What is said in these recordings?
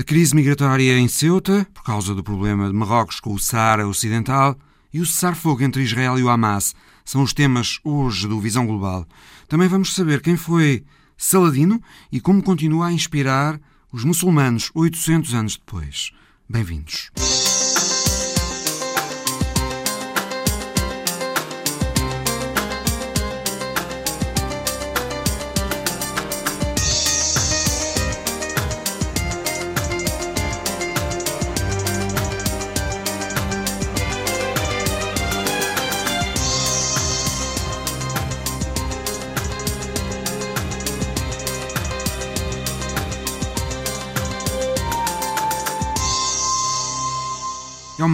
A crise migratória em Ceuta, por causa do problema de Marrocos com o Saara Ocidental, e o cessar-fogo entre Israel e o Hamas são os temas hoje do Visão Global. Também vamos saber quem foi Saladino e como continua a inspirar os muçulmanos 800 anos depois. Bem-vindos.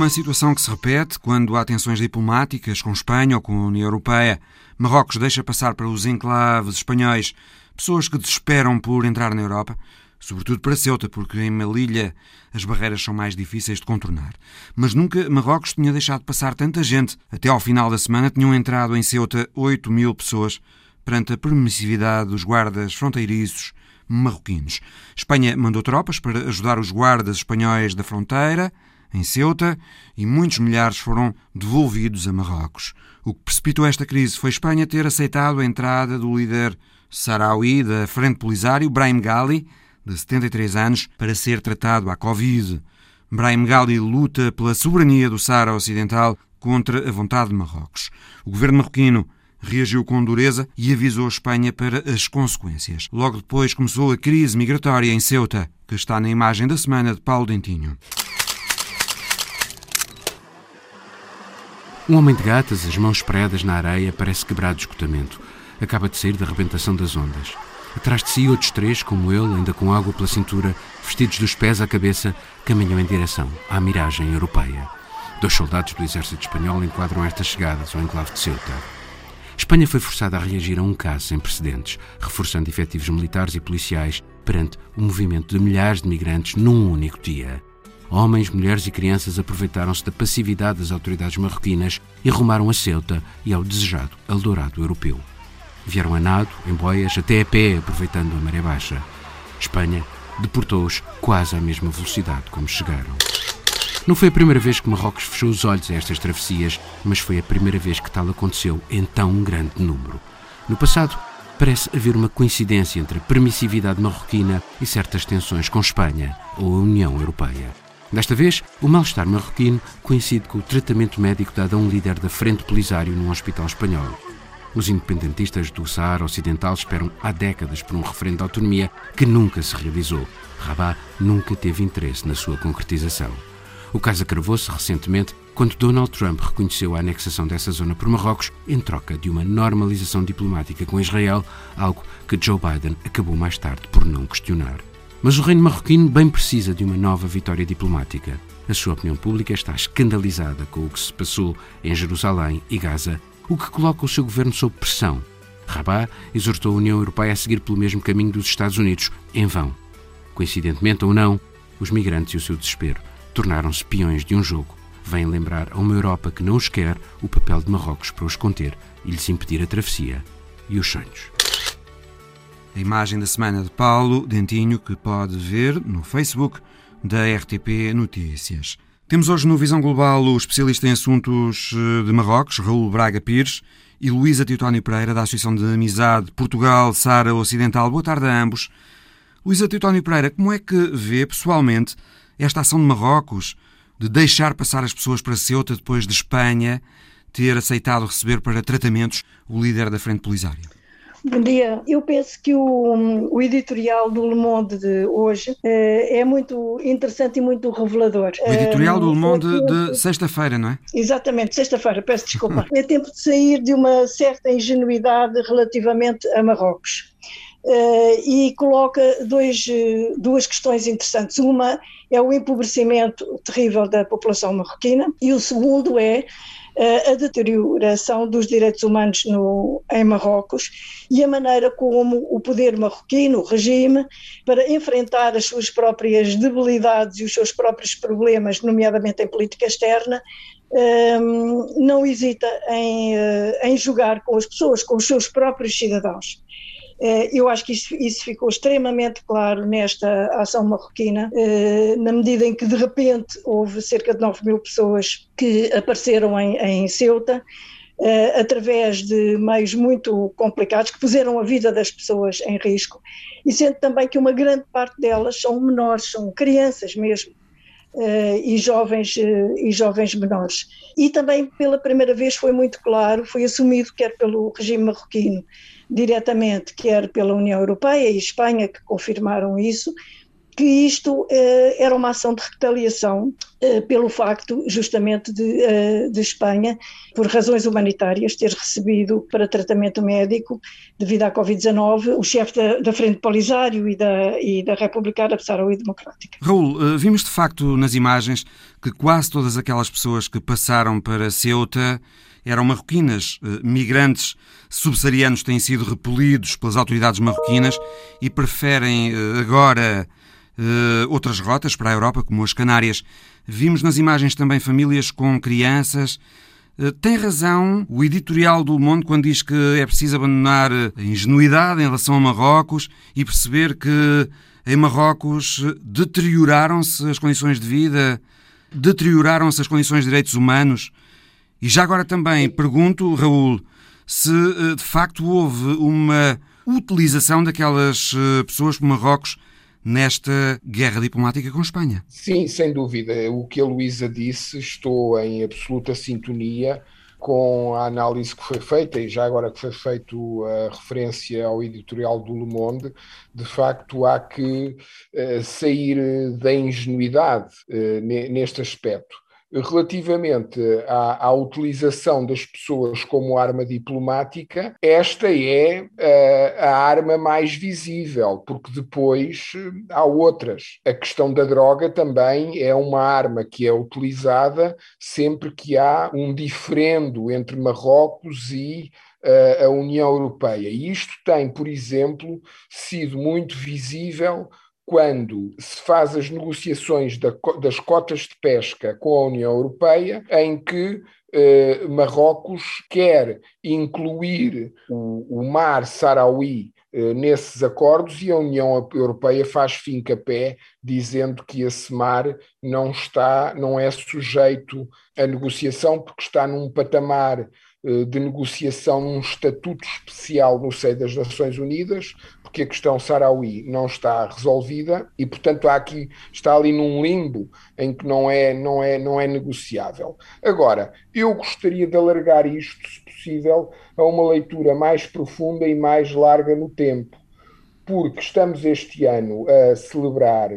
Uma situação que se repete quando há tensões diplomáticas com Espanha ou com a União Europeia. Marrocos deixa passar para os enclaves espanhóis pessoas que desesperam por entrar na Europa, sobretudo para Ceuta, porque em Melilla as barreiras são mais difíceis de contornar. Mas nunca Marrocos tinha deixado passar tanta gente. Até ao final da semana tinham entrado em Ceuta 8 mil pessoas perante a permissividade dos guardas fronteiriços marroquinos. Espanha mandou tropas para ajudar os guardas espanhóis da fronteira em Ceuta e muitos milhares foram devolvidos a Marrocos. O que precipitou esta crise foi Espanha ter aceitado a entrada do líder saraui da Frente Polisário, Brahim Ghali, de 73 anos, para ser tratado à Covid. Brahim Ghali luta pela soberania do Sahara Ocidental contra a vontade de Marrocos. O governo marroquino reagiu com dureza e avisou a Espanha para as consequências. Logo depois começou a crise migratória em Ceuta, que está na imagem da semana de Paulo Dentinho. Um homem de gatas, as mãos predas na areia, parece quebrado de esgotamento. Acaba de sair da rebentação das ondas. Atrás de si, outros três, como ele, ainda com água pela cintura, vestidos dos pés à cabeça, caminham em direção à miragem europeia. Dois soldados do exército espanhol enquadram estas chegadas ao enclave de Ceuta. Espanha foi forçada a reagir a um caso sem precedentes, reforçando efetivos militares e policiais perante o movimento de milhares de migrantes num único dia. Homens, mulheres e crianças aproveitaram-se da passividade das autoridades marroquinas e rumaram a Ceuta e ao desejado Eldorado europeu. Vieram a nado, em boias, até a pé, aproveitando a maré baixa. Espanha deportou-os quase à mesma velocidade como chegaram. Não foi a primeira vez que Marrocos fechou os olhos a estas travessias, mas foi a primeira vez que tal aconteceu em tão grande número. No passado, parece haver uma coincidência entre a permissividade marroquina e certas tensões com Espanha ou a União Europeia. Desta vez, o mal-estar marroquino coincide com o tratamento médico dado a um líder da Frente Polisário num hospital espanhol. Os independentistas do Saara Ocidental esperam há décadas por um referendo de autonomia que nunca se realizou. Rabat nunca teve interesse na sua concretização. O caso agravou-se recentemente quando Donald Trump reconheceu a anexação dessa zona por Marrocos em troca de uma normalização diplomática com Israel, algo que Joe Biden acabou mais tarde por não questionar. Mas o reino marroquino bem precisa de uma nova vitória diplomática. A sua opinião pública está escandalizada com o que se passou em Jerusalém e Gaza, o que coloca o seu governo sob pressão. Rabat exortou a União Europeia a seguir pelo mesmo caminho dos Estados Unidos, em vão. Coincidentemente ou não, os migrantes e o seu desespero tornaram-se peões de um jogo. Vêm lembrar a uma Europa que não os quer o papel de Marrocos para os conter e lhes impedir a travessia e os sonhos. A imagem da semana de Paulo Dentinho, que pode ver no Facebook da RTP Notícias. Temos hoje no Visão Global o especialista em assuntos eh, de Marrocos, Raul Braga Pires, e Luísa Teutónio Pereira, da Associação de Amizade Portugal-Sara Ocidental. Boa tarde a ambos. Luísa Teutónio Pereira, como é que vê pessoalmente esta ação de Marrocos de deixar passar as pessoas para Ceuta depois de Espanha ter aceitado receber para tratamentos o líder da Frente Polisária? Bom dia. Eu penso que o, o editorial do Le Monde de hoje é, é muito interessante e muito revelador. O editorial do Le Monde de sexta-feira, não é? Exatamente, sexta-feira, peço desculpa. é tempo de sair de uma certa ingenuidade relativamente a Marrocos. Uh, e coloca dois, duas questões interessantes. Uma é o empobrecimento terrível da população marroquina e o segundo é a deterioração dos direitos humanos no, em Marrocos e a maneira como o poder marroquino, o regime, para enfrentar as suas próprias debilidades e os seus próprios problemas, nomeadamente em política externa, um, não hesita em, uh, em jogar com as pessoas, com os seus próprios cidadãos. Eu acho que isso, isso, ficou extremamente claro nesta ação marroquina, na medida em que de repente houve cerca de 9 mil pessoas que apareceram em, em Ceuta, através de meios muito complicados que puseram a vida das pessoas em risco, e sendo também que uma grande parte delas são menores, são crianças mesmo, e, jovens, e jovens menores. E também, pela primeira vez, foi muito claro, foi assumido, quer pelo regime marroquino diretamente, quer pela União Europeia e Espanha, que confirmaram isso, que isto eh, era uma ação de retaliação eh, pelo facto, justamente, de, eh, de, Espanha, por razões humanitárias, ter recebido para tratamento médico, devido à Covid-19, o chefe da, da, Frente Polisário e da, e da República Árabe Saharaui Democrática. Raul, vimos de facto nas imagens que quase todas aquelas pessoas que passaram para Ceuta eram marroquinas, migrantes subsaarianos têm sido repelidos pelas autoridades marroquinas e preferem agora uh, outras rotas para a Europa, como as Canárias. Vimos nas imagens também famílias com crianças. Tem razão o editorial do Mundo quando diz que é preciso abandonar a ingenuidade em relação a Marrocos e perceber que em Marrocos deterioraram-se as condições de vida, deterioraram-se as condições de direitos humanos. E já agora também pergunto, Raul, se eh, de facto houve uma utilização daquelas pessoas por Marrocos nesta guerra diplomática com Espanha. Sim, sem dúvida. O que a Luísa disse, estou em absoluta sintonia com a análise que foi feita, e já agora que foi feito a referência ao editorial do Le Monde, de facto há que uh, sair da ingenuidade neste aspecto. Relativamente à, à, utilização das pessoas como arma diplomática, esta é uh, a arma mais visível, porque depois uh, há outras. A questão da droga também é uma arma que é utilizada sempre que há um diferendo entre Marrocos e uh, a União Europeia. E isto tem, por exemplo, sido muito visível quando se faz as negociações da, das cotas de pesca com a União Europeia, em que eh, Marrocos quer incluir o, o mar Saraui eh, nesses acordos e a União Europeia faz fim-capé dizendo que esse mar não está, não é sujeito à negociação porque está num patamar de negociação num estatuto especial no seio das Nações Unidas, porque a questão Saraui não está resolvida e, portanto, há aqui está ali num limbo em que não é não é não é negociável. Agora, eu gostaria de alargar isto, se possível, a uma leitura mais profunda e mais larga no tempo, porque estamos este ano a celebrar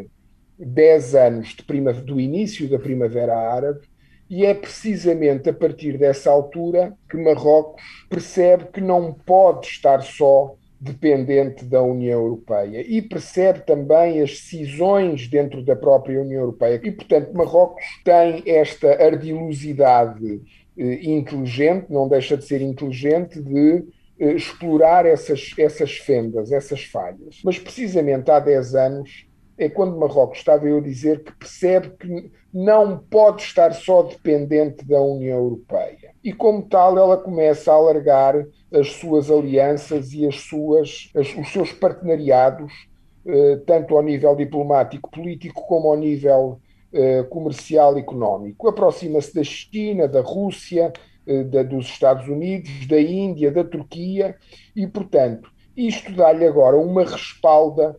10 anos de prima, do início da Primavera Árabe e é precisamente a partir dessa altura que Marrocos percebe que não pode estar só dependente da União Europeia e percebe também as decisões dentro da própria União Europeia. E, portanto, Marrocos tem esta ardilosidade eh, inteligente, não deixa de ser inteligente, de eh, explorar essas, essas fendas, essas falhas. Mas, precisamente há 10 anos, é quando Marrocos estava eu a dizer que percebe que não pode estar só dependente da União Europeia. E como tal, ela começa a alargar as suas alianças e as suas, as, os seus partenariados, eh, tanto ao nível diplomático, político, como ao nível eh, comercial e económico. Aproxima-se da China, da Rússia, eh, da, dos Estados Unidos, da Índia, da Turquia, e, portanto, isto dá-lhe agora uma respalda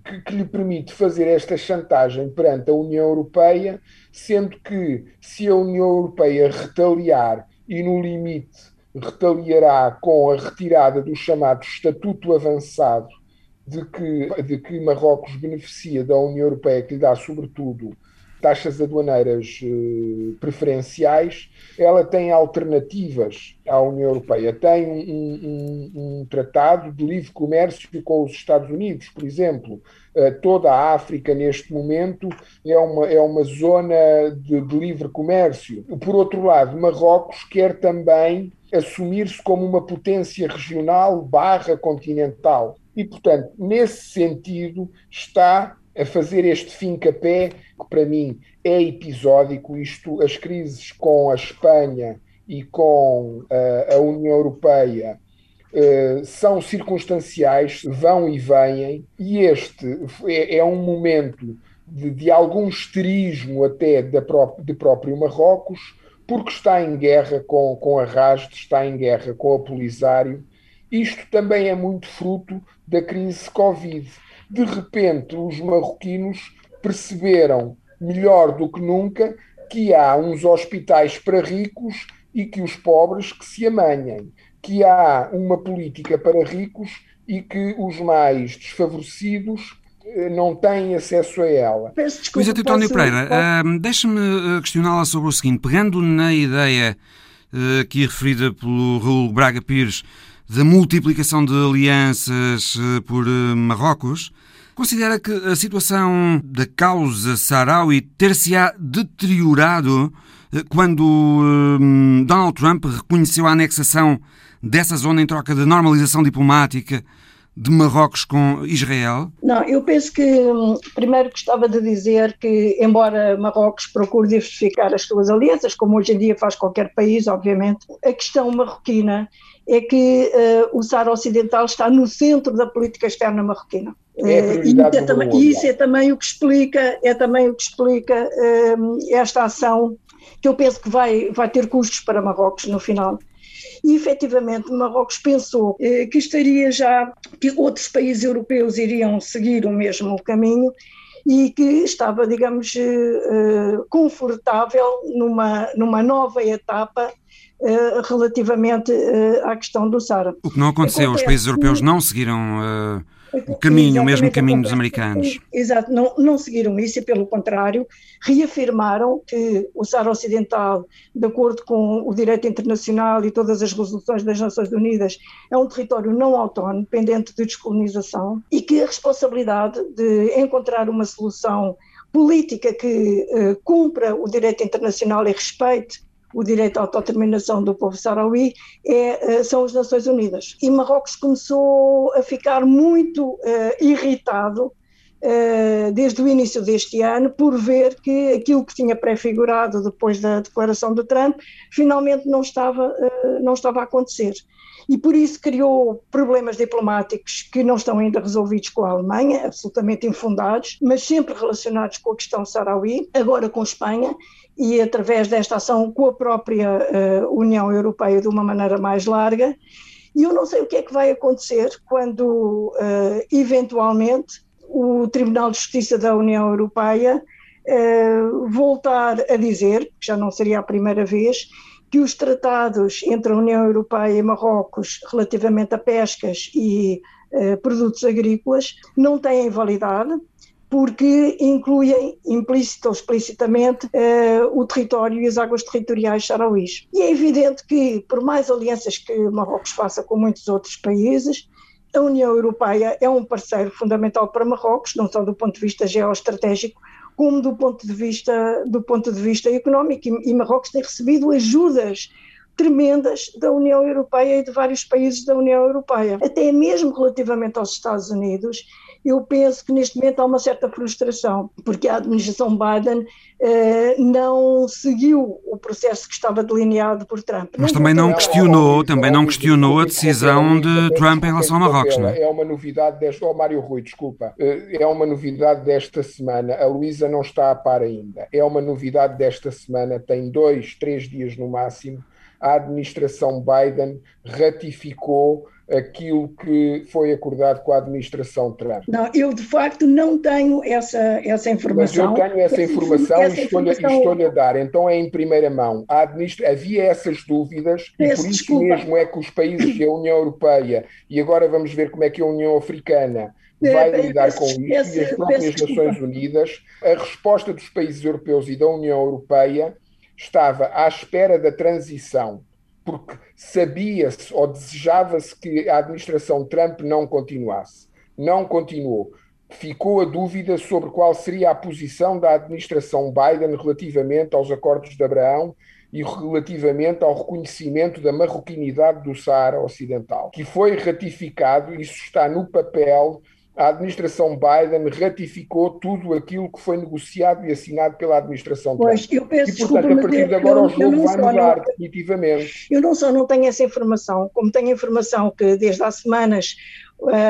que, que, lhe permite fazer esta chantagem perante a União Europeia, sendo que se a União Europeia retaliar e, no limite, retaliará com a retirada do chamado Estatuto Avançado, de que, de que Marrocos beneficia da União Europeia, que lhe dá, sobretudo, taxas aduaneiras eh, preferenciais, ela tem alternativas à União Europeia. Tem um, um, um, tratado de livre comércio com os Estados Unidos, por exemplo. Eh, toda a África, neste momento, é uma, é uma zona de, de livre comércio. Por outro lado, Marrocos quer também assumir-se como uma potência regional barra continental. E, portanto, nesse sentido, está a fazer este fim-capé, que para mim é episódico, isto, as crises com a Espanha e com uh, a União Europeia uh, são circunstanciais, vão e vêm, e este é, é um momento de, de, algum esterismo até de próprio Marrocos, porque está em guerra com, com a Rasde, está em guerra com a Polisário. Isto também é muito fruto da crise Covid. De repente, os marroquinos perceberam melhor do que nunca que há uns hospitais para ricos e que os pobres que se amanhem, que há uma política para ricos e que os mais desfavorecidos eh, não têm acesso a ela. Pois é, António Pereira, uh, deixa-me eh, questioná-la sobre o seguinte, pegando na ideia uh, aqui referida pelo Raul Braga Pires da multiplicação de alianças uh, por Marrocos, Considera que a situação da causa Sahrawi ter-se-á deteriorado eh, quando Donald Trump reconheceu a anexação dessa zona em troca de normalização diplomática de Marrocos com Israel? Não, eu penso que hum, primeiro gostava de dizer que, embora Marrocos procure diversificar as suas alianças, como hoje em dia faz qualquer país, obviamente, a questão marroquina é que uh, o Saara Ocidental está no centro da política externa marroquina. É uh, e, é isso é também o que explica, é também o que explica uh, esta ação que eu penso que vai, vai ter custos para Marrocos no final. E efetivamente Marrocos pensou que estaria já, que outros países europeus iriam seguir o mesmo caminho e que estava, digamos, confortável numa, numa nova etapa eh, relativamente uh, à questão do Sara. O que não aconteceu, Acontece, os países europeus não seguiram uh, o caminho, o mesmo caminho dos americanos. Exato, não, não seguiram isso e, pelo contrário, reafirmaram que o Sara Ocidental, de acordo com o direito internacional e todas as resoluções das Nações Unidas, é um território não autónomo, pendente de descolonização, e que a responsabilidade de encontrar uma solução política que uh, cumpra o direito internacional e respeite o direito à autodeterminação do povo saharaui é, eh, são as Nações Unidas. E Marrocos começou a ficar muito uh, irritado uh, desde o início deste ano por ver que aquilo que tinha prefigurado depois da declaração de Trump finalmente não estava, não estava a acontecer. E por isso criou problemas diplomáticos que não estão ainda resolvidos com a Alemanha, absolutamente infundados, mas sempre relacionados com a questão saharaui, agora com Espanha, e através desta ação com a própria uh, União Europeia de uma maneira mais larga. E eu não sei o que é que vai acontecer quando, uh, eventualmente, o Tribunal de Justiça da União Europeia uh, voltar a dizer, que já não seria a primeira vez, que os tratados entre a União Europeia e Marrocos relativamente a pescas e produtos agrícolas não têm validade, porque incluem implícita ou explicitamente uh, o território e as águas territoriais sarauís. E é evidente que, por mais alianças que Marrocos faça com muitos outros países, a União Europeia é um parceiro fundamental para Marrocos, não só do ponto de vista geoestratégico, como do ponto de vista, do ponto de vista económico. E, e Marrocos tem recebido ajudas tremendas da União Europeia e de vários países da União Europeia. Até mesmo relativamente aos Estados Unidos, eu penso que neste momento há uma certa frustração, porque a administração Biden eh, não seguiu o processo que estava delineado por Trump. Mas também não questionou, também não questionou a decisão de Trump em relação a Marrocos, não é? É uma novidade desta, oh Mário Rui, desculpa, eh, é uma novidade desta semana, a Luísa não está a par ainda, é uma novidade desta semana, tem dois, três dias no máximo, a administração Biden ratificou aquilo que foi acordado com a administração Trump. Não, eu de facto não tenho essa, essa informação. Mas eu tenho essa informação essa e estou-lhe estou a dar. Então é em primeira mão. Administra... Havia essas dúvidas Peço e por isso desculpa. mesmo é que os países da União Europeia, e agora vamos ver como é que a União Africana vai é, lidar com isso e as próprias Nações Unidas, a resposta dos países europeus e da União Europeia estava à espera da transição porque sabia-se ou desejava-se que a administração Trump não continuasse. Não continuou. Ficou a dúvida sobre qual seria a posição da administração Biden relativamente aos acordos de Abraão e relativamente ao reconhecimento da marroquinidade do Saara Ocidental, que foi ratificado, isso está no papel a administração Biden ratificou tudo aquilo que foi negociado e assinado pela administração Trump. Pois, eu peço e, portanto, desculpa, a partir de agora eu, o jogo vai mudar não, definitivamente. Eu não só não tenho essa informação, como tenho informação que desde há semanas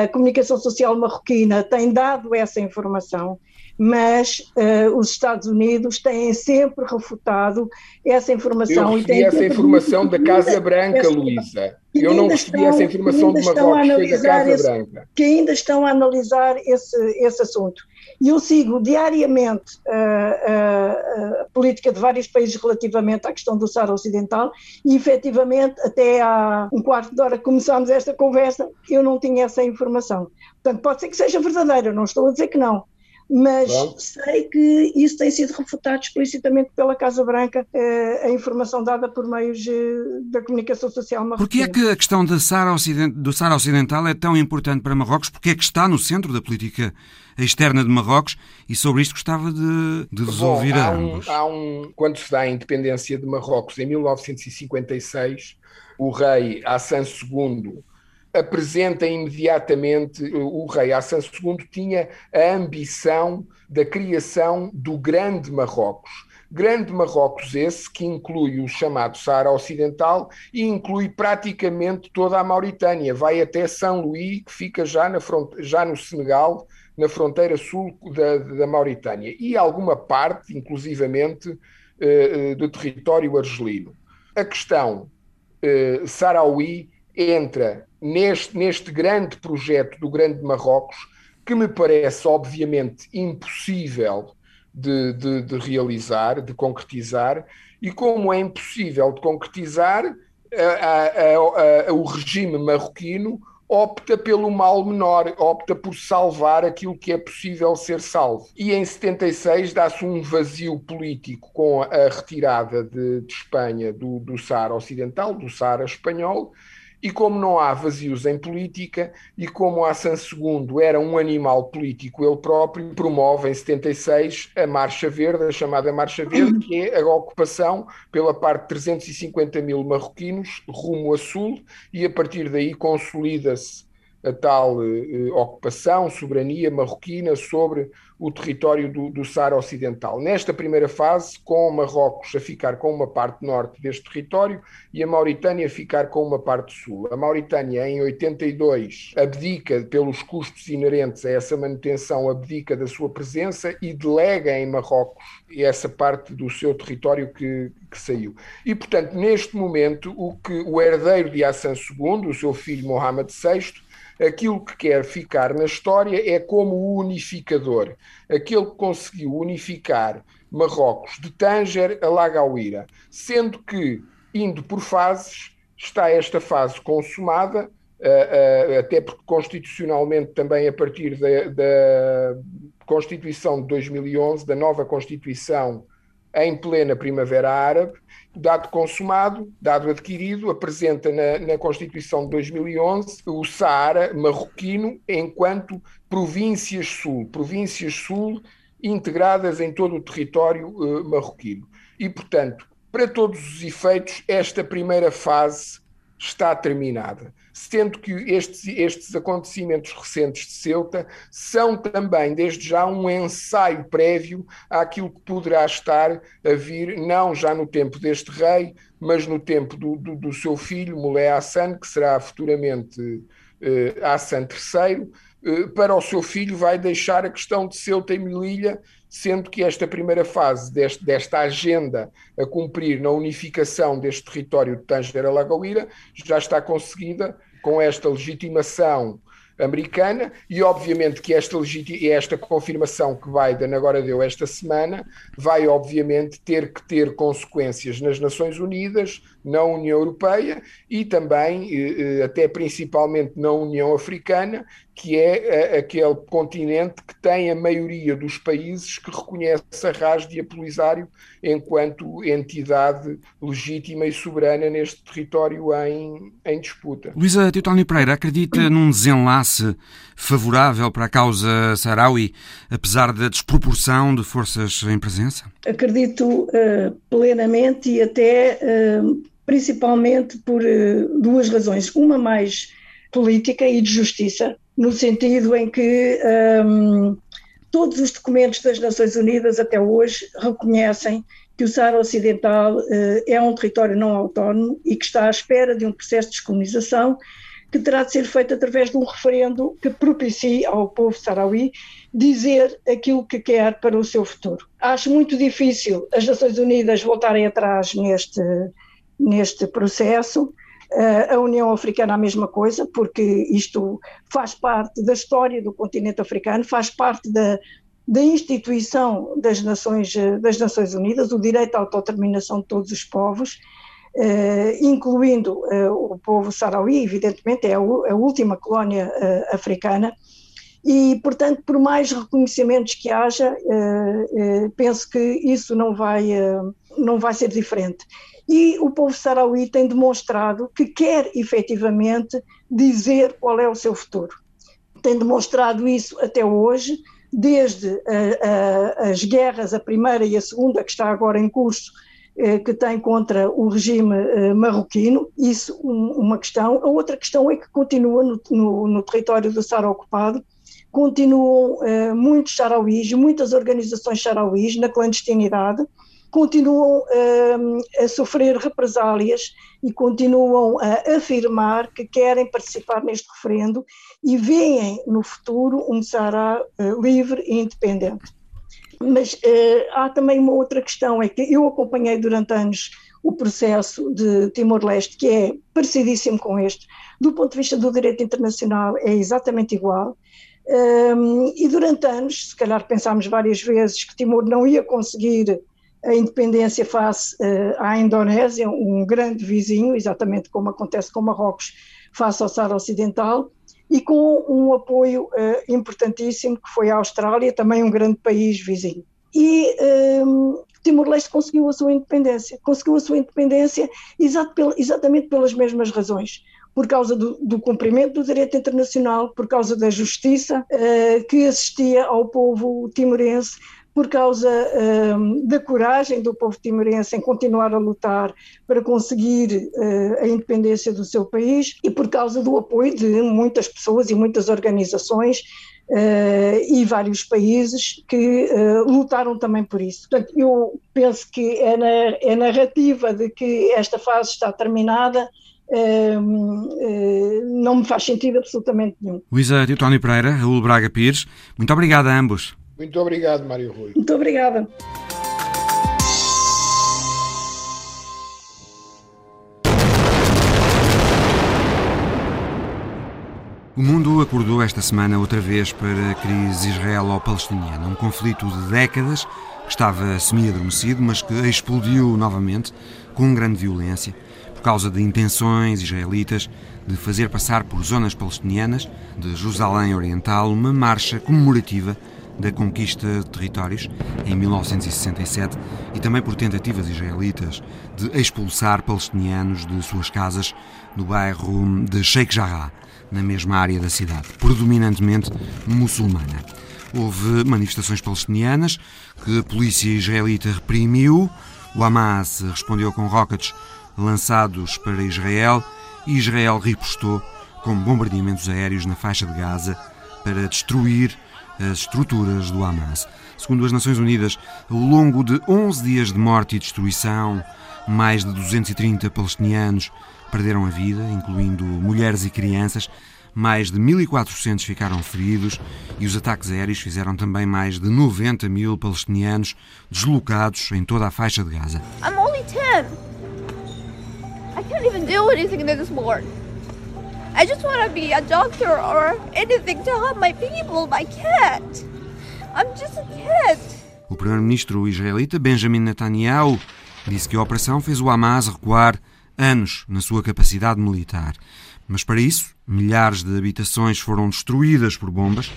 a comunicação social marroquina tem dado essa informação mas uh, os Estados Unidos têm sempre refutado essa informação. Eu recebi essa informação da Casa Branca, Luísa. Eu não recebi estão, essa informação de Marrocos, foi da Casa esse, Branca. Que ainda estão a analisar esse, esse assunto. E eu sigo diariamente uh, uh, a política de vários países relativamente à questão do Saara Ocidental e, efetivamente, até há um quarto de hora que começámos esta conversa, eu não tinha essa informação. Portanto, pode ser que seja verdadeira, não estou a dizer que não, mas sei que isso tem sido refutado explicitamente pela Casa Branca, eh, a informação dada por meios eh, da comunicação social marroquina. Porquê é que a questão do Sara Ocidental é tão importante para Marrocos? Porque é que está no centro da política externa de Marrocos e sobre isto gostava de, de vos Bom, ouvir há a ambos. Um, há um, quando se dá a independência de Marrocos, em 1956, o rei Hassan II apresenta imediatamente o rei Hassan II tinha a ambição da criação do Grande Marrocos. Grande Marrocos esse que inclui o chamado Saara Ocidental e inclui praticamente toda a Mauritânia, vai até São Luís, que fica já, na já no Senegal, na fronteira sul da, da Mauritânia, e alguma parte, inclusivamente, eh, eh do território argelino. A questão eh, entra neste, neste grande projeto do Grande Marrocos, que me parece obviamente impossível de, de, de, realizar, de concretizar, e como é impossível de concretizar, a, a, a, o regime marroquino opta pelo mal menor, opta por salvar aquilo que é possível ser salvo. E em 76 dá-se um vazio político com a retirada de, de Espanha do, do Saara Ocidental, do Saara Espanhol, e como não há vazios em política, e como Hassan II era um animal político ele próprio, promove em 76 a Marcha Verde, a chamada Marcha Verde, que é a ocupação pela parte de 350 mil marroquinos rumo a sul, e a partir daí consolida-se a tal eh, ocupação, soberania marroquina sobre o território do, do Saara Ocidental. Nesta primeira fase, com Marrocos a ficar com uma parte norte deste território e a Mauritânia a ficar com uma parte sul. A Mauritânia, em 82, abdica, pelos custos inerentes a essa manutenção, abdica da sua presença e delega em Marrocos essa parte do seu território que, que saiu. E, portanto, neste momento, o que o herdeiro de Hassan II, o seu filho Mohamed VI, aquilo que quer ficar na história é como o unificador, aquele que conseguiu unificar Marrocos de Tanger a Lagauíra, sendo que, indo por fases, está esta fase consumada, uh, uh, até porque constitucionalmente também a partir da, da Constituição de 2011, da nova Constituição em plena Primavera Árabe, dado consumado, dado adquirido, apresenta na, na, Constituição de 2011 o Saara marroquino enquanto províncias sul, províncias sul integradas em todo o território uh, marroquino. E, portanto, para todos os efeitos, esta primeira fase está terminada sendo que estes, estes acontecimentos recentes de Ceuta são também, desde já, um ensaio prévio àquilo que poderá estar a vir, não já no tempo deste rei, mas no tempo do, do, do seu filho, Mulé Hassan, que será futuramente eh, Hassan III, eh, para o seu filho vai deixar a questão de Ceuta e Melilla sendo que esta primeira fase deste, desta agenda a cumprir na unificação deste território de Tanger a Lagoíra já está conseguida com esta legitimação americana e obviamente que esta, esta confirmação que Biden agora deu esta semana vai obviamente ter que ter consequências nas Nações Unidas, na União Europeia e também, eh, eh, até principalmente na União Africana, que é aquele continente que tem a maioria dos países que reconhece a Rasdia Polisário enquanto entidade legítima e soberana neste território em, em disputa. Luísa Teutónio Pereira acredita num desenlace favorável para a causa saharaui, apesar da desproporção de forças em presença? Acredito uh, plenamente e até uh, principalmente por uh, duas razões. Uma mais política e de justiça, no sentido em que um, todos os documentos das Nações Unidas até hoje reconhecem que o Saara Ocidental uh, é um território não autónomo e que está à espera de um processo de descolonização que terá de ser feito através de um referendo que propicie ao povo saharaui dizer aquilo que quer para o seu futuro. Acho muito difícil as Nações Unidas voltarem atrás neste, neste processo. Uh, a União Africana a mesma coisa, porque isto faz parte da história do continente africano, faz parte da, da instituição das Nações, das Nações Unidas, o direito à autodeterminação de todos os povos, Uh, incluindo o povo sarauí, evidentemente, é a, última colónia africana, e, portanto, por mais reconhecimentos que haja, penso que isso não vai, não vai ser diferente. E o povo sarauí tem demonstrado que quer efetivamente dizer qual é o seu futuro. Tem demonstrado isso até hoje, desde as guerras, a primeira e a segunda, que está agora em curso, eh, que tem contra o regime eh, marroquino, isso uma questão. A outra questão é que continua no, no, no território do Sara ocupado, continuam eh, muitos sarauís, muitas organizações sarauís na clandestinidade, continuam a sofrer represálias e continuam a afirmar que querem participar neste referendo e veem no futuro um Sara livre e independente. Mas uh, há também uma outra questão, é que eu acompanhei durante anos o processo de Timor-Leste, que é parecidíssimo com este, do ponto de vista do direito internacional é exatamente igual, um, ehm, e durante anos, se calhar pensámos várias vezes que Timor não ia conseguir a independência face uh, à Indonésia, um grande vizinho, exatamente como acontece com Marrocos face ao Saara Ocidental, e com um apoio uh, importantíssimo que foi a Austrália, também um grande país vizinho. E ehm, Timor-Leste conseguiu a sua independência, conseguiu a sua independência exatamente pelas mesmas razões por causa do, do, cumprimento do direito internacional, por causa da justiça uh, que assistia ao povo timorense, por causa um, da coragem do povo timorense em continuar a lutar para conseguir uh, a independência do seu país e por causa do apoio de muitas pessoas e muitas organizações uh, e vários países que uh, lutaram também por isso. Portanto, eu penso que é, na, é narrativa de que esta fase está terminada não me faz sentido absolutamente nenhum. Luísa Teutónio Pereira, Raul Braga Pires, muito obrigado a ambos. Muito obrigado, Mário Rui. Muito obrigada. O mundo acordou esta semana outra vez para a crise israelo-palestiniana, um conflito de décadas que estava semi-adormecido, mas que explodiu novamente com grande violência por causa de intenções israelitas de fazer passar por zonas palestinianas de Jerusalém Oriental uma marcha comemorativa da conquista de territórios em 1967 e também por tentativas israelitas de expulsar palestinianos de suas casas no bairro de Sheikh Jarrah, na mesma área da cidade, predominantemente muçulmana. Houve manifestações palestinianas que a polícia israelita reprimiu, o Hamas respondeu com rockets lançados para Israel e Israel ripostou com bombardeamentos aéreos na faixa de Gaza para destruir as estruturas do Hamas. Segundo as Nações Unidas, ao longo de 11 dias de morte e destruição, mais de 230 palestinianos perderam a vida, incluindo mulheres e crianças. Mais de 1.400 ficaram feridos e os ataques aéreos fizeram também mais de 90 mil palestinianos deslocados em toda a faixa de Gaza. I'm only 10. I can't even do anything this morning. I just want to be a doctor or anything to help my people, my kid. I'm just a kid. O primeiro-ministro israelita Benjamin Netanyahu disse que a operação fez o Hamas recuar anos na sua capacidade militar. Mas para isso, milhares de habitações foram destruídas por bombas,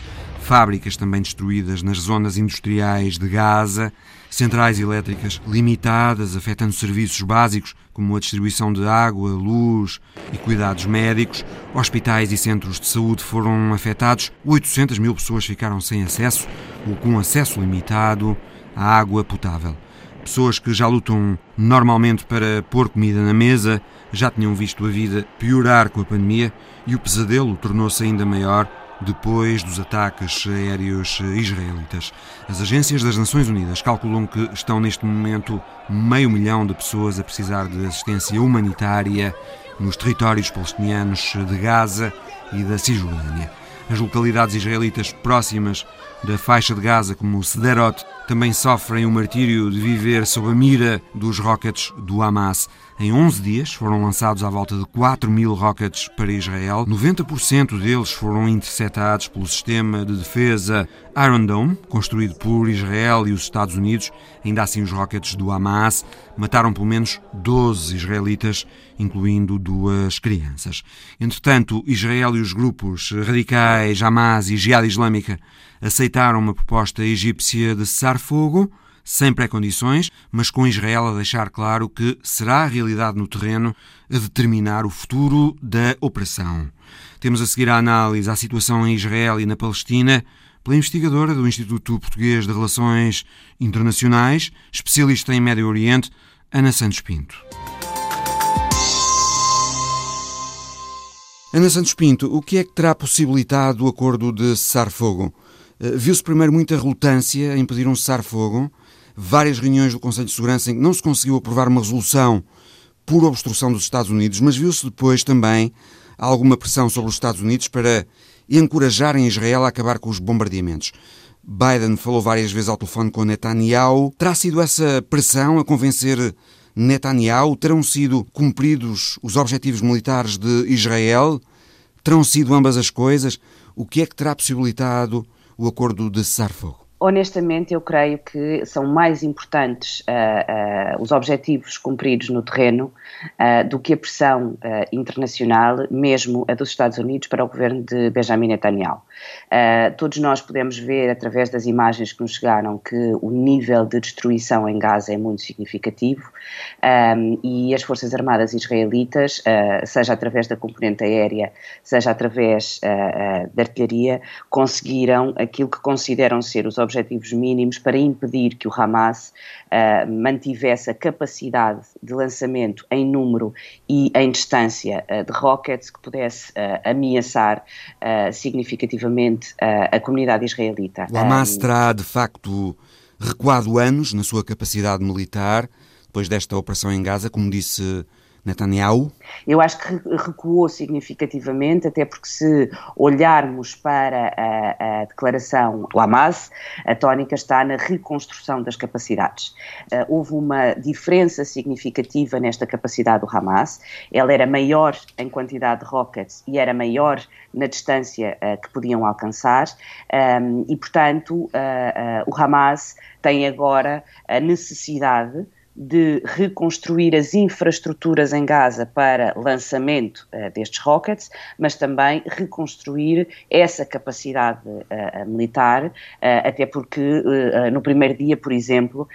fábricas também destruídas nas zonas industriais de Gaza, centrais elétricas limitadas, afetando serviços básicos como a distribuição de água, luz e cuidados médicos. Hospitais e centros de saúde foram afetados. 800 mil pessoas ficaram sem acesso ou com acesso limitado à água potável. Pessoas que já lutam normalmente para pôr comida na mesa já tinham visto a vida piorar com a pandemia e o pesadelo tornou-se ainda maior depois dos ataques aéreos israelitas. As agências das Nações Unidas calculam que estão neste momento meio milhão de pessoas a precisar de assistência humanitária nos territórios palestinianos de Gaza e da Cisjordânia. As localidades israelitas próximas da faixa de Gaza, como Sderot, também sofrem o martírio de viver sob a mira dos rockets do Hamas. Em 11 dias foram lançados à volta de 4 mil rockets para Israel. 90% deles foram interceptados pelo sistema de defesa Iron Dome, construído por Israel e os Estados Unidos. Ainda assim, os rockets do Hamas mataram pelo menos 12 israelitas, incluindo duas crianças. Entretanto, Israel e os grupos radicais Hamas e Jihad Islâmica aceitaram uma proposta egípcia de cessar fogo sem pré-condições, mas com Israel a deixar claro que será a realidade no terreno a determinar o futuro da operação. Temos a seguir a análise à situação em Israel e na Palestina pela investigadora do Instituto Português de Relações Internacionais, especialista em Médio Oriente, Ana Santos Pinto. Ana Santos Pinto, o que é que terá possibilitado o acordo de cessar-fogo? Eh, viu-se primeiro muita relutância em pedir um cessar-fogo, várias reuniões do Conselho de Segurança em que não se conseguiu aprovar uma resolução por obstrução dos Estados Unidos, mas viu-se depois também alguma pressão sobre os Estados Unidos para encorajarem Israel a acabar com os bombardeamentos. Biden falou várias vezes ao telefone com Netanyahu. Terá sido essa pressão a convencer Netanyahu? Terão sido cumpridos os objetivos militares de Israel? Terão sido ambas as coisas? O que é que terá possibilitado o acordo de cessar-fogo? Honestamente, eu creio que são mais importantes uh, uh, os objetivos cumpridos no terreno uh, do que a pressão internacional, mesmo a dos Estados Unidos, para o governo de Benjamin Netanyahu. todos nós podemos ver, através das imagens que nos chegaram, que o nível de destruição em Gaza é muito significativo um, e as Forças Armadas israelitas, seja através da componente aérea, seja através da artilharia, conseguiram aquilo que consideram ser os objetivos mínimos para impedir que o Hamas uh, mantivesse a capacidade de lançamento em número e em distância uh, de rockets que pudesse uh, ameaçar significativamente a comunidade israelita. O Hamas terá, de facto, recuado anos na sua capacidade militar depois desta operação em Gaza, como disse Netanyahu? Eu acho que recuou significativamente, até porque se olharmos para a, a declaração Hamas, a tónica está na reconstrução das capacidades. Uh, houve uma diferença significativa nesta capacidade do Hamas, ela era maior em quantidade de rockets e era maior na distância uh, que podiam alcançar, um, e portanto uh, o Hamas tem agora a necessidade de reconstruir as infraestruturas em Gaza para lançamento uh, destes rockets, mas também reconstruir essa capacidade uh, militar, uh, até porque no primeiro dia, por exemplo,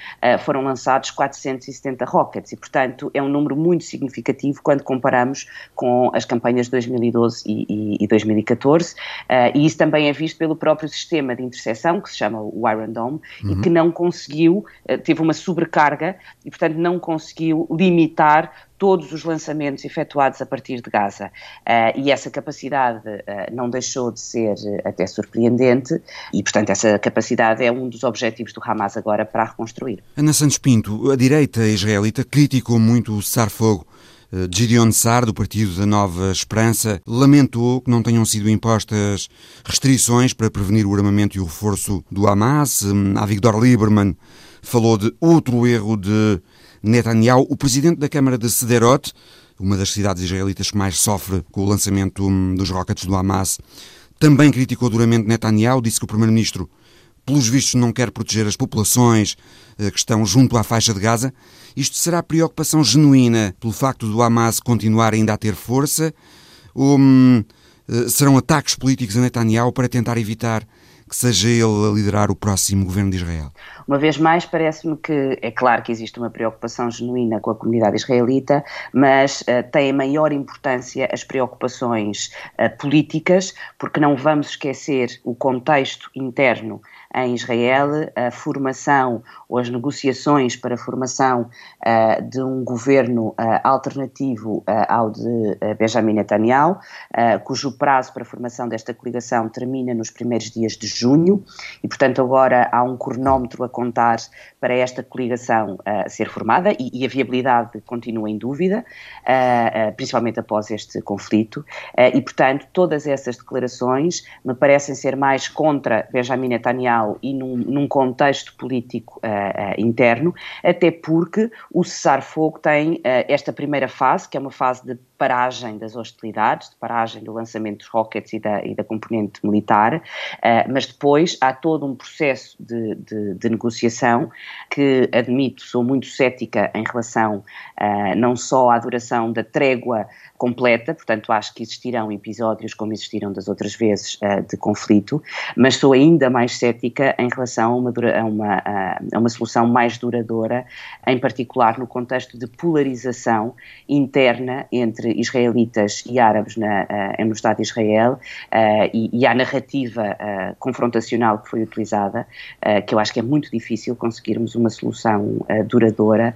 foram lançados 470 rockets e, portanto, é um número muito significativo quando comparamos com as campanhas de 2012 e, e, e 2014, e isso também é visto pelo próprio sistema de interseção, que se chama o Iron Dome, uhum. e que não conseguiu, teve uma sobrecarga portanto, não conseguiu limitar todos os lançamentos efetuados a partir de Gaza. Uh, e essa capacidade uh, não deixou de ser uh, até surpreendente, e, portanto, essa capacidade é um dos objetivos do Hamas agora para reconstruir. Ana Santos Pinto, a direita israelita criticou muito o cessar-fogo. Gideon Sar, do Partido da Nova Esperança, lamentou que não tenham sido impostas restrições para prevenir o armamento e o reforço do Hamas. A Victor Lieberman falou de outro erro de Netanyahu. O presidente da Câmara de Sderot, uma das cidades israelitas que mais sofre com o lançamento hum, dos rockets do Hamas, também criticou duramente Netanyahu, disse que o primeiro-ministro, pelos vistos, não quer proteger as populações eh, que estão junto à faixa de Gaza. Isto será preocupação genuína pelo facto do Hamas continuar ainda a ter força? Ou hum, eh, serão ataques políticos a Netanyahu para tentar evitar que seja ele a liderar o próximo governo de Israel? Uma vez mais, parece-me que é claro que existe uma preocupação genuína com a comunidade israelita, mas uh, tem maior importância as preocupações uh, políticas, porque não vamos esquecer o contexto interno em Israel, a formação ou as negociações para a formação uh, de um governo uh, alternativo uh, ao de Benjamin Netanyahu, cujo prazo para a formação desta coligação termina nos primeiros dias de junho. E, portanto, agora há um cronómetro a contar para esta coligação ser formada e, e, a viabilidade continua em dúvida, principalmente após este conflito, e, portanto, todas essas declarações me parecem ser mais contra Benjamin Netanyahu e num, num contexto político uh, interno, até porque o cessar-fogo tem uh, esta primeira fase, que é uma fase de paragem das hostilidades, de paragem do lançamento dos rockets e da, e da componente militar, uh, mas depois há todo um processo de, de, de, negociação que, admito, sou muito cética em relação uh, não só à duração da trégua completa, portanto acho que existirão episódios como existiram das outras vezes uh, de conflito, mas sou ainda mais cética em relação a uma, a, uma, a uma solução mais duradoura, em particular no contexto de polarização interna entre israelitas e árabes na, uh, no Estado de Israel uh, e, e a narrativa uh, confrontacional que foi utilizada, que eu acho que é muito difícil conseguirmos uma solução duradoura,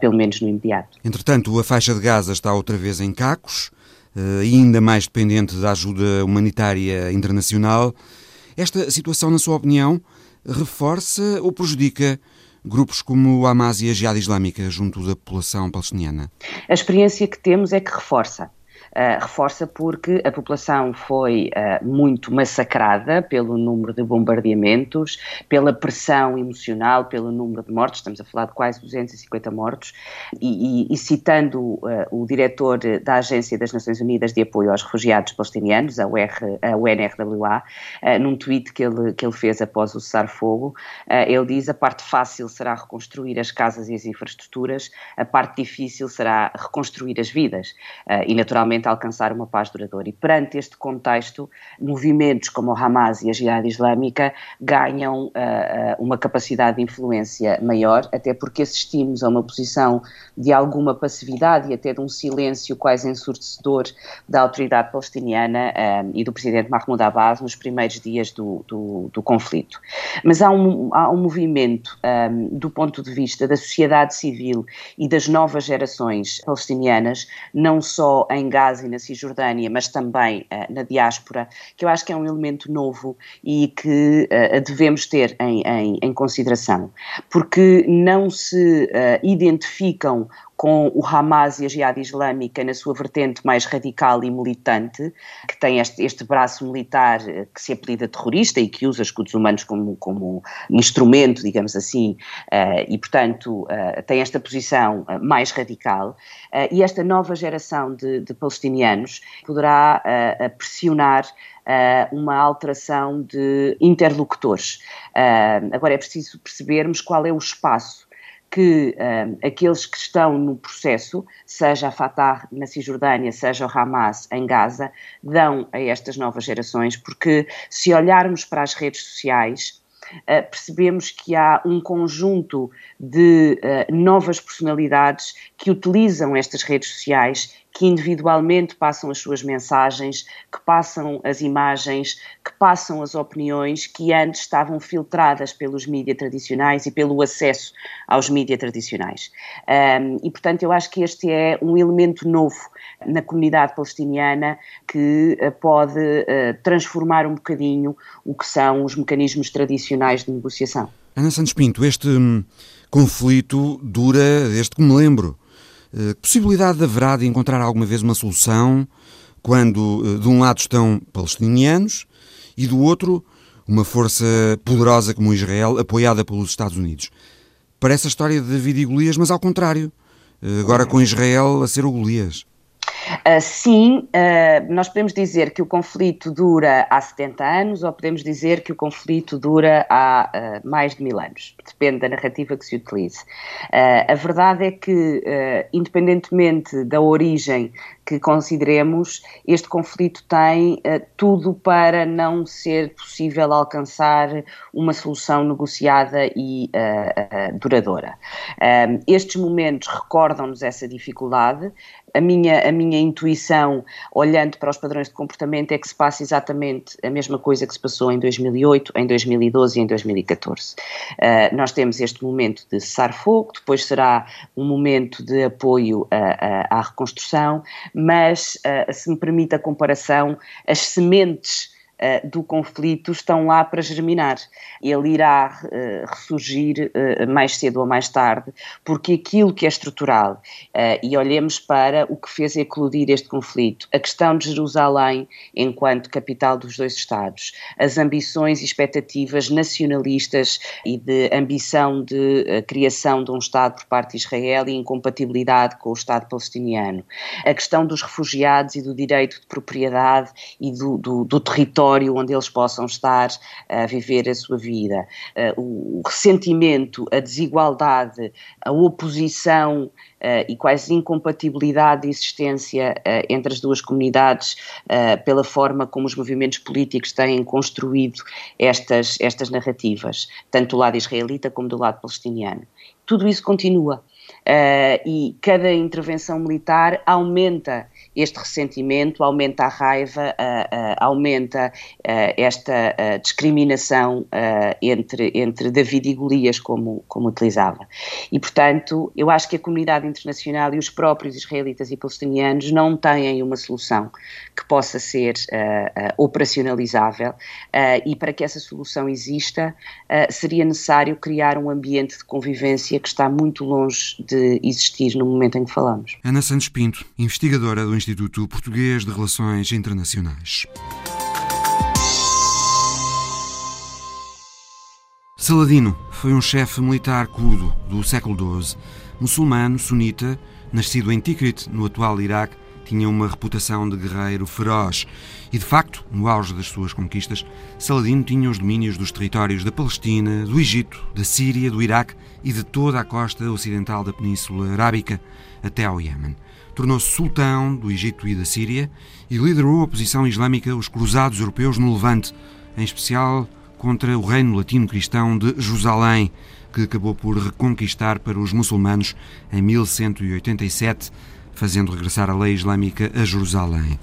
pelo menos no imediato. Entretanto, a faixa de Gaza está outra vez em cacos, ainda mais dependente da ajuda humanitária internacional. Esta situação, na sua opinião, reforça ou prejudica grupos como o Hamas e a Jihad Islâmica junto da população palestiniana? A experiência que temos é que reforça. Uh, reforça porque a população foi uh, muito massacrada pelo número de bombardeamentos, pela pressão emocional, pelo número de mortos, estamos a falar de quase 250 mortos, e, e, e citando uh, o diretor da Agência das Nações Unidas de Apoio aos Refugiados Palestinianos, a, UR, a UNRWA, num tweet que ele, que ele fez após o cessar-fogo, ele diz a parte fácil será reconstruir as casas e as infraestruturas, a parte difícil será reconstruir as vidas, e naturalmente alcançar uma paz duradoura. E perante este contexto, movimentos como o Hamas e a Jihad Islâmica ganham uh, uma capacidade de influência maior, até porque assistimos a uma posição de alguma passividade e até de um silêncio quase ensurdecedor da autoridade palestiniana uh, e do presidente Mahmoud Abbas nos primeiros dias do, do, do conflito. Mas há um, há um movimento um, do ponto de vista da sociedade civil e das novas gerações palestinianas, não só em Gaza, Gaza e na Cisjordânia, mas também uh, na diáspora, que eu acho que é um elemento novo e que uh, devemos ter em, em, em, consideração, porque não se uh, identificam com o Hamas e a Jihad Islâmica na sua vertente mais radical e militante, que tem este, este braço militar eh, que se apelida terrorista e que usa escudos humanos como, como instrumento, digamos assim, uh, e portanto uh, tem esta posição uh, mais radical, e esta nova geração de, de palestinianos poderá pressionar uma alteração de interlocutores. Agora é preciso percebermos qual é o espaço que um, aqueles que estão no processo, seja a Fatah na Cisjordânia, seja o Hamas em Gaza, dão a estas novas gerações, porque se olharmos para as redes sociais, Uh, percebemos que há um conjunto de uh, novas personalidades que utilizam estas redes sociais que individualmente passam as suas mensagens, que passam as imagens, que passam as opiniões que antes estavam filtradas pelos mídias tradicionais e pelo acesso aos mídias tradicionais. Um, e, portanto, eu acho que este é um elemento novo na comunidade palestiniana que uh, pode uh, transformar um bocadinho o que são os mecanismos tradicionais de negociação. Ana Santos Pinto, este hum, conflito dura, desde que me lembro, eh, que possibilidade haverá de encontrar alguma vez uma solução quando eh, de um lado estão palestinianos e do outro uma força poderosa como Israel, apoiada pelos Estados Unidos? Parece a história de David e Golias, mas ao contrário. Eh, agora com Israel a ser o Golias. Uh, sim, uh, nós podemos dizer que o conflito dura há 70 anos ou podemos dizer que o conflito dura há uh, mais de mil anos. Depende da narrativa que se utilize. a verdade é que, independentemente da origem que consideremos, este conflito tem tudo para não ser possível alcançar uma solução negociada e duradoura. estes momentos recordam-nos essa dificuldade a minha, a minha intuição, olhando para os padrões de comportamento, é que se passa exatamente a mesma coisa que se passou em 2008, em 2012 e em 2014. Uh, nós temos este momento de cessar fogo, depois será um momento de apoio à reconstrução, mas, uh, se me permite a comparação, as sementes do conflito estão lá para germinar. Ele irá uh, ressurgir uh, mais cedo ou mais tarde, porque aquilo que é estrutural, e olhemos para o que fez eclodir este conflito, a questão de Jerusalém enquanto capital dos dois Estados, as ambições e expectativas nacionalistas e de ambição de criação de um Estado por parte de Israel e incompatibilidade com o Estado palestiniano, a questão dos refugiados e do direito de propriedade e do, do, do território território onde eles possam estar a viver a sua vida. Eh, o ressentimento, a desigualdade, a oposição Uh, e quase incompatibilidade de existência uh, entre as duas comunidades pela forma como os movimentos políticos têm construído estas, estas narrativas, tanto do lado israelita como do lado palestiniano. Tudo isso continua. E cada intervenção militar aumenta este ressentimento, aumenta a raiva, uh, uh, aumenta uh, esta discriminação entre, entre David e Golias, como, como utilizava. E, portanto, eu acho que a comunidade internacional e os próprios israelitas e palestinianos não têm uma solução que possa ser operacionalizável e para que essa solução exista seria necessário criar um ambiente de convivência que está muito longe de existir no momento em que falamos. Ana Santos Pinto, investigadora do Instituto Português de Relações Internacionais. Saladino foi um chefe militar curdo do século XII, muçulmano, sunita, nascido em Tikrit, no atual Iraque, tinha uma reputação de guerreiro feroz e, de facto, no auge das suas conquistas, Saladino tinha os domínios dos territórios da Palestina, do Egito, da Síria, do Iraque e de toda a costa ocidental da Península Arábica até ao Iêmen tornou-se sultão do Egito e da Síria e liderou a oposição islâmica os cruzados europeus no Levante, em especial contra o reino latino-cristão de Jerusalém, que acabou por reconquistar para os muçulmanos em 1187, fazendo regressar a lei islâmica a Jerusalém.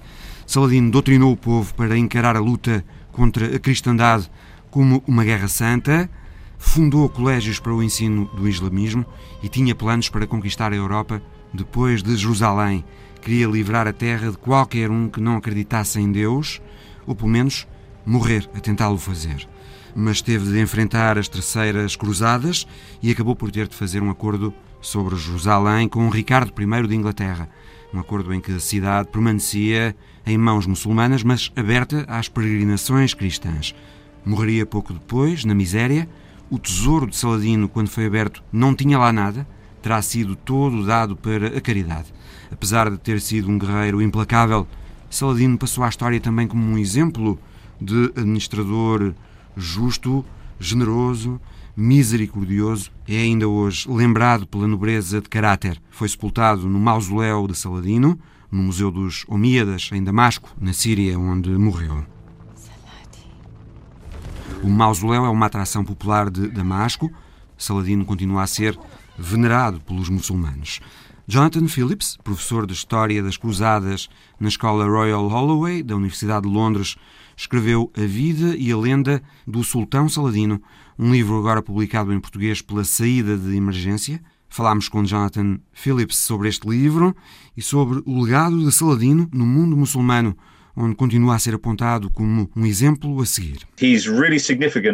Saladino doutrinou o povo para encarar a luta contra a cristandade como uma guerra santa, fundou colégios para o ensino do islamismo e tinha planos para conquistar a Europa depois de Jerusalém, queria livrar a terra de qualquer um que não acreditasse em Deus, ou pelo menos morrer a tentá-lo fazer. Mas teve de enfrentar as terceiras cruzadas e acabou por ter de fazer um acordo sobre Jerusalém com Ricardo I de Inglaterra. Um acordo em que a cidade permanecia em mãos muçulmanas, mas aberta às peregrinações cristãs. Morreria pouco depois, na miséria. O tesouro de Saladino, quando foi aberto, não tinha lá nada terá sido todo dado para a caridade. Apesar de ter sido um guerreiro implacável, Saladino passou à história também como um exemplo de administrador justo, generoso, misericordioso. É ainda hoje lembrado pela nobreza de caráter. Foi sepultado no mausoléu de Saladino, no Museu dos Omíadas, em Damasco, na Síria, onde morreu. O mausoléu é uma atração popular de Damasco. Saladino continua a ser venerado pelos muçulmanos. Jonathan Phillips, professor de História das Cruzadas na Escola Royal Holloway da Universidade de Londres, escreveu A Vida e a Lenda do Sultão Saladino, um livro agora publicado em português pela Saída de Emergência. Falámos com Jonathan Phillips sobre este livro e sobre o legado de Saladino no mundo muçulmano onde continua a ser apontado como um exemplo a seguir.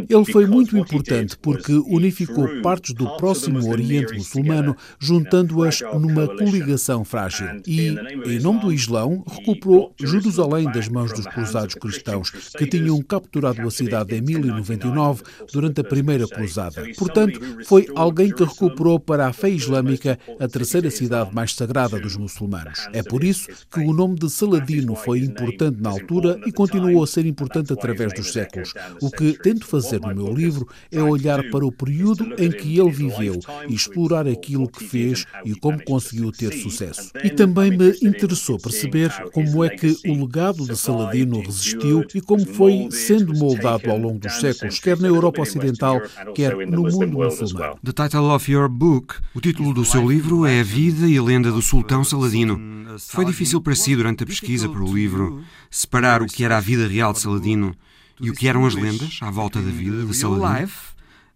Ele foi muito importante porque unificou partes do próximo Oriente muçulmano, juntando-as numa coligação frágil. E, em nome do Islão, recuperou Jerusalém das mãos dos cruzados cristãos, que tinham capturado a cidade em 1099 durante a primeira cruzada. Portanto, foi alguém que recuperou para a fé islâmica a terceira cidade mais sagrada dos muçulmanos. É por isso que o nome de Saladino foi importante importante na altura e continuou a ser importante através dos séculos. O que tento fazer no meu livro é olhar para o período em que ele viveu e explorar aquilo que fez e como conseguiu ter sucesso. E também me interessou perceber como é que o legado de Saladino resistiu e como foi sendo moldado ao longo dos séculos, quer na Europa Ocidental, quer no mundo muçulmano. The title of your book, o título do seu livro é A Vida e a Lenda do Sultão Saladino. Foi difícil para si, durante a pesquisa para o livro, separar o que era a vida real de Saladino e o que eram as lendas à volta da vida de Saladino?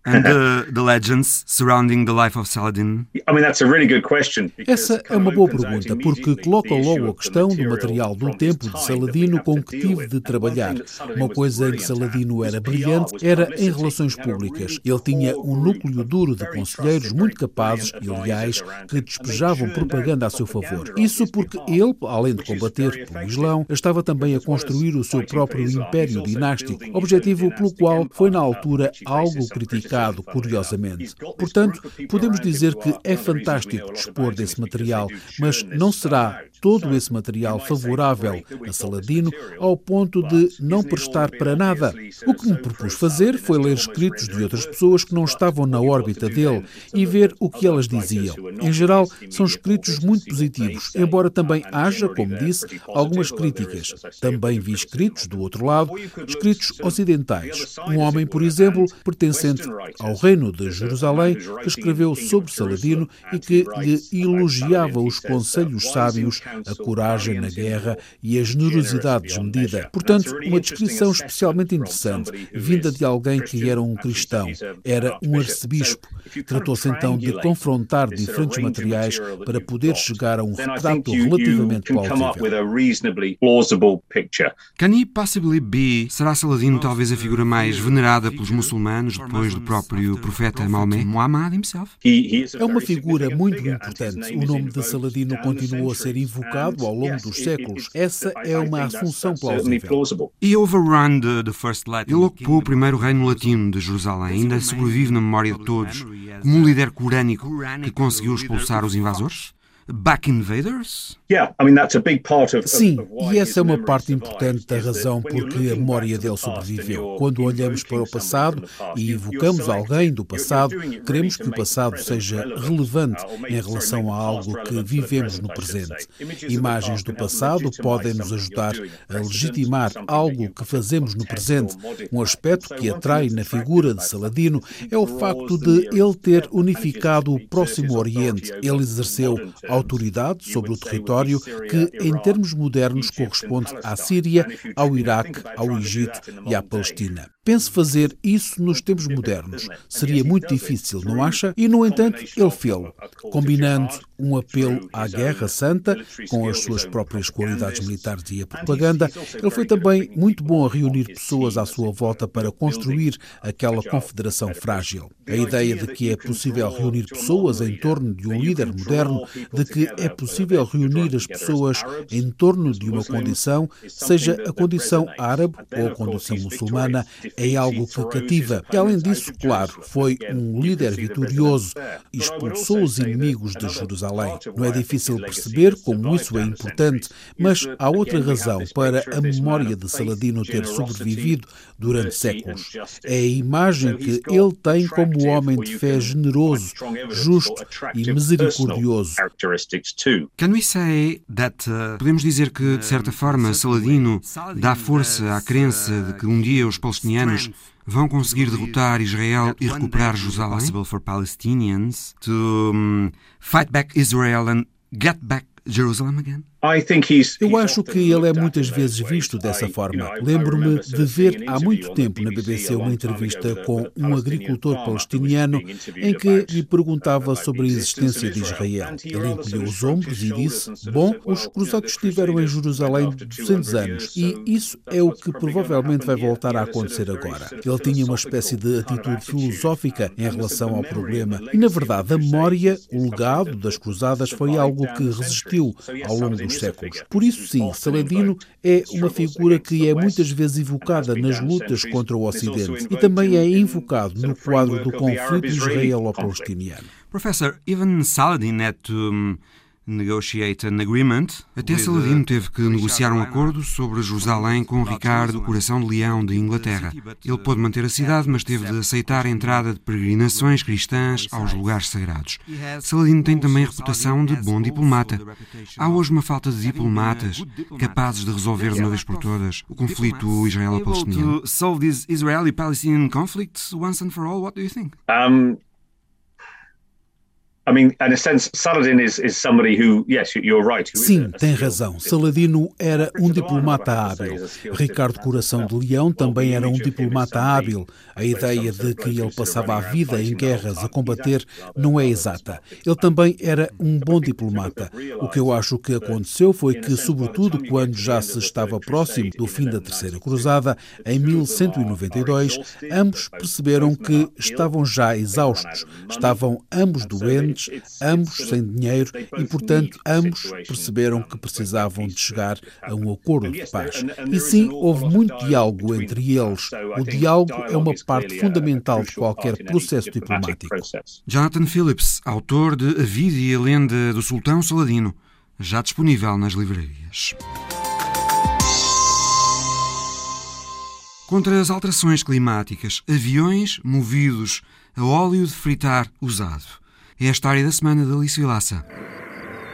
And the, the legends surrounding the life of Saladin? Essa é uma boa pergunta, porque coloca logo a questão do material do tempo de Saladino com que tive de trabalhar. Uma coisa em que Saladino era brilhante era em relações públicas. Ele tinha um núcleo duro de conselheiros muito capazes e leais que despejavam propaganda a seu favor. Isso porque ele, além de combater pelo Islão, estava também a construir o seu próprio império dinástico, objetivo pelo qual foi na altura algo criticado curiosamente. Portanto, podemos dizer que é fantástico dispor desse material, mas não será todo esse material favorável a Saladino ao ponto de não prestar para nada. O que me propus fazer foi ler escritos de outras pessoas que não estavam na órbita dele e ver o que elas diziam. Em geral, são escritos muito positivos, embora também haja, como disse, algumas críticas. Também vi escritos do outro lado, escritos ocidentais. Um homem, por exemplo, pertencente ao reino de Jerusalém, que escreveu sobre Saladino e que lhe elogiava os conselhos sábios, a coragem na guerra e a generosidade desmedida. Portanto, uma descrição especialmente interessante, vinda de alguém que era um cristão, era um arcebispo. Tratou-se então de confrontar diferentes materiais para poder chegar a um retrato relativamente plausível. Can he possibly be? Será Saladino talvez a figura mais venerada pelos muçulmanos depois do próprio profeta Maomé, Muhammad himself? É uma figura muito importante. O nome de Saladino continuou a ser invocado ao longo dos séculos. Essa é uma assunção plausível. E overrun the, the first Latin. Ele ocupou o primeiro reino latino de Jerusalém. Ainda sobrevive na memória de todos como um líder corânico que conseguiu expulsar os invasores? Back Invaders? Sim, e essa é uma parte importante da razão porque a memória dele sobreviveu. Quando olhamos para o passado e evocamos alguém do passado, queremos que o passado seja relevante em relação a algo que vivemos no presente. Imagens do passado podem nos ajudar a legitimar algo que fazemos no presente. Um aspecto que atrai na figura de Saladino é o facto de ele ter unificado o Próximo Oriente. Ele exerceu autoridade sobre o território que, em termos modernos, corresponde à Síria, ao Iraque, ao Egito e à Palestina. Pense fazer isso nos tempos modernos. Seria muito difícil, não acha? E, no entanto, ele fez-lo, combinando um apelo à Guerra Santa com as suas próprias qualidades militares e a propaganda. Ele foi também muito bom a reunir pessoas à sua volta para construir aquela confederação frágil. A ideia de que é possível reunir pessoas em torno de um líder moderno, de que é possível reunir as pessoas em torno de uma condição, seja a condição árabe ou a condição muçulmana, é algo que cativa. E além disso, claro, foi um líder vitorioso, expulsou os inimigos de Jerusalém. Não é difícil perceber como isso é importante, mas há outra razão para a memória de Saladino ter sobrevivido durante séculos. É a imagem que ele tem como homem de fé generoso, justo e misericordioso. Can we say that, uh, podemos dizer que, de certa forma, Saladino dá força à crença de que um dia os palestinianos vão conseguir derrotar Israel e recuperar Jerusalém? Possible for Palestinians to um, fight back Israel and get back Jerusalem again? Eu acho que ele é muitas vezes visto dessa forma. Lembro-me de ver há muito tempo na BBC uma entrevista com um agricultor palestiniano em que lhe perguntava sobre a existência de Israel. Ele encolheu os ombros e disse: Bom, os cruzados estiveram em Jerusalém 200 anos e isso é o que provavelmente vai voltar a acontecer agora. Ele tinha uma espécie de atitude filosófica em relação ao problema e, na verdade, a memória, o legado das cruzadas foi algo que resistiu ao longo dos séculos. Por isso, sim, Saladino é uma figura que é muitas vezes evocada nas lutas contra o Ocidente e também é invocado no quadro do conflito israelo-palestiniano. Professor, even Saladin had to Negotiate an Agreement, até Saladino teve que negociar um acordo sobre Jerusalém com Ricardo, coração de leão de Inglaterra. Ele pôde manter a cidade, mas teve de aceitar a entrada de peregrinações cristãs aos lugares sagrados. Saladino tem também a reputação de bom diplomata. Há hoje uma falta de diplomatas capazes de resolver de uma vez por todas o conflito israelo-palestiniano. solve this Israeli-Palestinian conflict once and for all? What do you think? Um, Sim, tem razão. Saladino era um diplomata hábil. Ricardo Coração de Leão também era um diplomata hábil. A ideia de que ele passava a vida em guerras a combater não é exata. Ele também era um bom diplomata. O que eu acho que aconteceu foi que, sobretudo quando já se estava próximo do fim da Terceira Cruzada, em 1192, ambos perceberam que estavam já exaustos, estavam ambos doentes ambos sem dinheiro e, portanto, ambos perceberam que precisavam de chegar a um acordo de paz. E sim, houve muito diálogo entre eles. O diálogo é uma parte fundamental de qualquer processo diplomático. Jonathan Phillips, autor de A Vida e a Lenda do Sultão Saladino, já disponível nas livrarias. Contra as alterações climáticas, aviões movidos a óleo de fritar usado. É a história da semana da Alice Vilaça.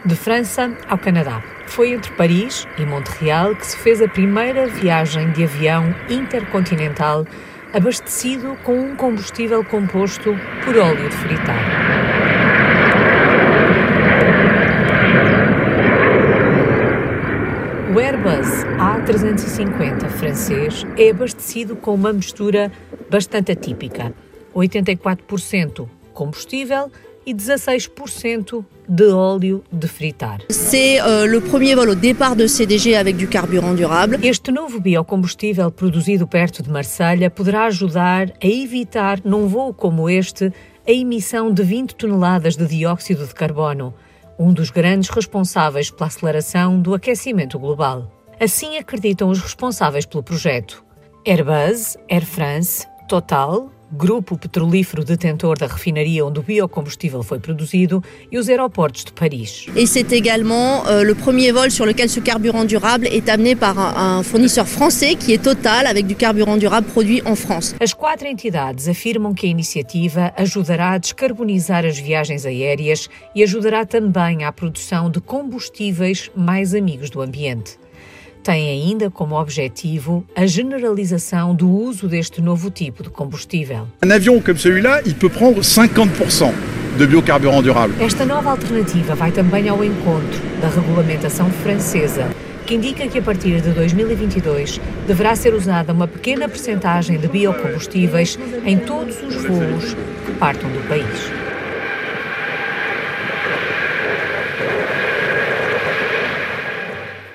De França ao Canadá. Foi entre Paris e Montreal que se fez a primeira viagem de avião intercontinental abastecido com um combustível composto por óleo de fritar. O Airbus A350 francês é abastecido com uma mistura bastante atípica: 84% combustível e 16% de óleo de fritar. C'est uh, le premier vol au départ de CDG avec du carburant durable. Este novo biocombustível produzido perto de Marselha poderá ajudar a evitar, num voo como este, a emissão de 20 toneladas de dióxido de carbono, um dos grandes responsáveis pela aceleração do aquecimento global. Assim acreditam os responsáveis pelo projeto. Airbus, Air France, Total, grupo petrolífero detentor da refinaria onde o biocombustível foi produzido, e os aeroportos de Paris. Et c'est également euh, le premier vol sur lequel ce carburant durable est amené par un, un fournisseur français qui est Total avec du carburant durable produit en France. As quatro entidades afirmam que a iniciativa ajudará a descarbonizar as viagens aéreas e ajudará também à produção de combustíveis mais amigos do ambiente tem ainda como objetivo a generalização do uso deste novo tipo de combustível. Um avião como celui-là, il peut prendre 50% de biocarburant durable. Esta nova alternativa vai também ao encontro da regulamentação francesa, que indica que a partir de 2022 deverá ser usada uma pequena percentagem de biocombustíveis em todos os voos que partam do país.